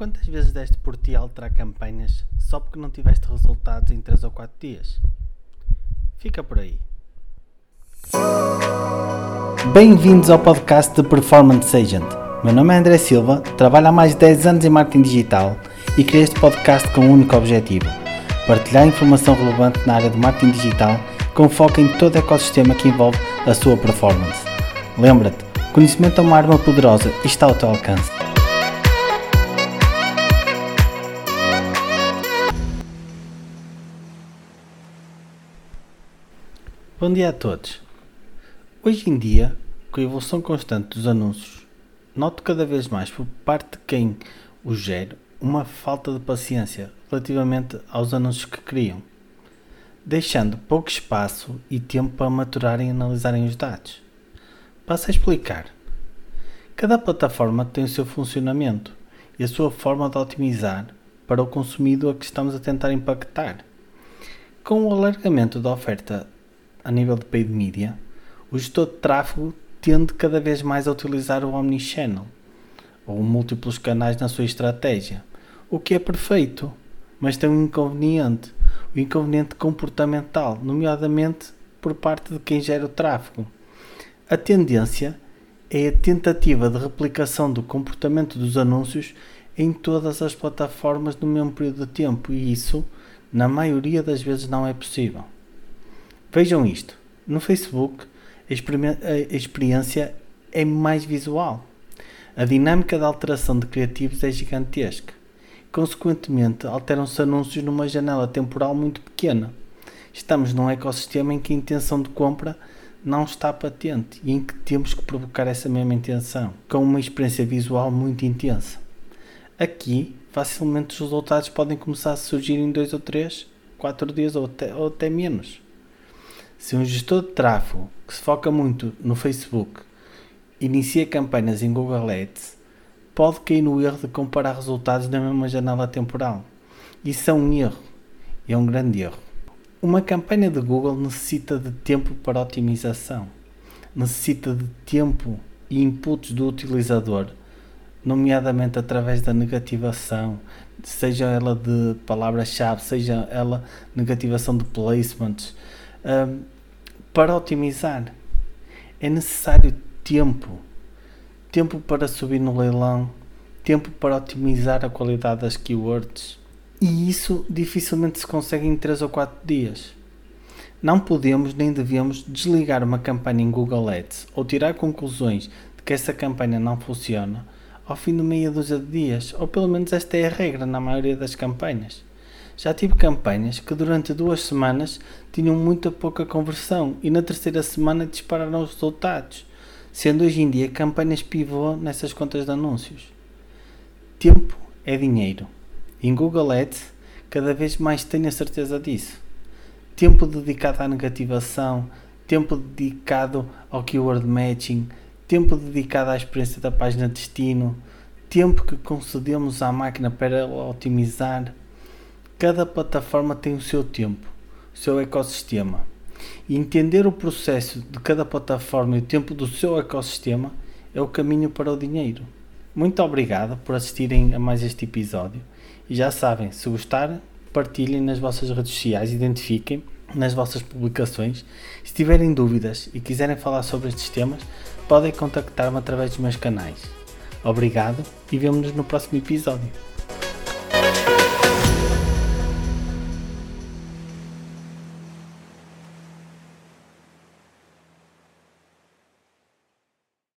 Quantas vezes deste por ti a alterar campanhas só porque não tiveste resultados em 3 ou 4 dias? Fica por aí. Bem-vindos ao podcast de Performance Agent. Meu nome é André Silva, trabalho há mais de 10 anos em marketing digital e criei este podcast com um único objetivo: partilhar informação relevante na área de marketing digital com foco em todo o ecossistema que envolve a sua performance. Lembra-te, conhecimento é uma arma poderosa e está ao teu alcance. Bom dia a todos. Hoje em dia, com a evolução constante dos anúncios, noto cada vez mais por parte de quem os gera uma falta de paciência relativamente aos anúncios que criam, deixando pouco espaço e tempo para maturarem e analisarem os dados. Passo a explicar. Cada plataforma tem o seu funcionamento e a sua forma de otimizar para o consumidor que estamos a tentar impactar. Com o alargamento da oferta a nível de paid media, o gestor de tráfego tende cada vez mais a utilizar o omnichannel ou múltiplos canais na sua estratégia, o que é perfeito, mas tem um inconveniente, o inconveniente comportamental, nomeadamente por parte de quem gera o tráfego. A tendência é a tentativa de replicação do comportamento dos anúncios em todas as plataformas no mesmo período de tempo e isso, na maioria das vezes, não é possível. Vejam isto. No Facebook, a experiência é mais visual. A dinâmica de alteração de criativos é gigantesca. Consequentemente, alteram-se anúncios numa janela temporal muito pequena. Estamos num ecossistema em que a intenção de compra não está patente e em que temos que provocar essa mesma intenção, com uma experiência visual muito intensa. Aqui, facilmente os resultados podem começar a surgir em 2 ou 3, 4 dias ou até, ou até menos. Se um gestor de tráfego que se foca muito no Facebook inicia campanhas em Google Ads, pode cair no erro de comparar resultados na mesma janela temporal. Isso é um erro, é um grande erro. Uma campanha de Google necessita de tempo para otimização, necessita de tempo e inputs do utilizador, nomeadamente através da negativação, seja ela de palavras-chave, seja ela negativação de placements um, para otimizar é necessário tempo. Tempo para subir no leilão, tempo para otimizar a qualidade das keywords. E isso dificilmente se consegue em 3 ou 4 dias. Não podemos nem devemos desligar uma campanha em Google Ads ou tirar conclusões de que essa campanha não funciona ao fim de meia dúzia de dias, ou pelo menos esta é a regra na maioria das campanhas. Já tive campanhas que durante duas semanas tinham muita pouca conversão e na terceira semana dispararam os resultados, sendo hoje em dia campanhas pivô nessas contas de anúncios. Tempo é dinheiro. Em Google Ads, cada vez mais tenho a certeza disso. Tempo dedicado à negativação, tempo dedicado ao keyword matching, tempo dedicado à experiência da página destino, tempo que concedemos à máquina para otimizar Cada plataforma tem o seu tempo, o seu ecossistema. E entender o processo de cada plataforma e o tempo do seu ecossistema é o caminho para o dinheiro. Muito obrigado por assistirem a mais este episódio. E já sabem, se gostarem, partilhem nas vossas redes sociais, identifiquem nas vossas publicações. Se tiverem dúvidas e quiserem falar sobre estes temas, podem contactar-me através dos meus canais. Obrigado e vemo-nos no próximo episódio.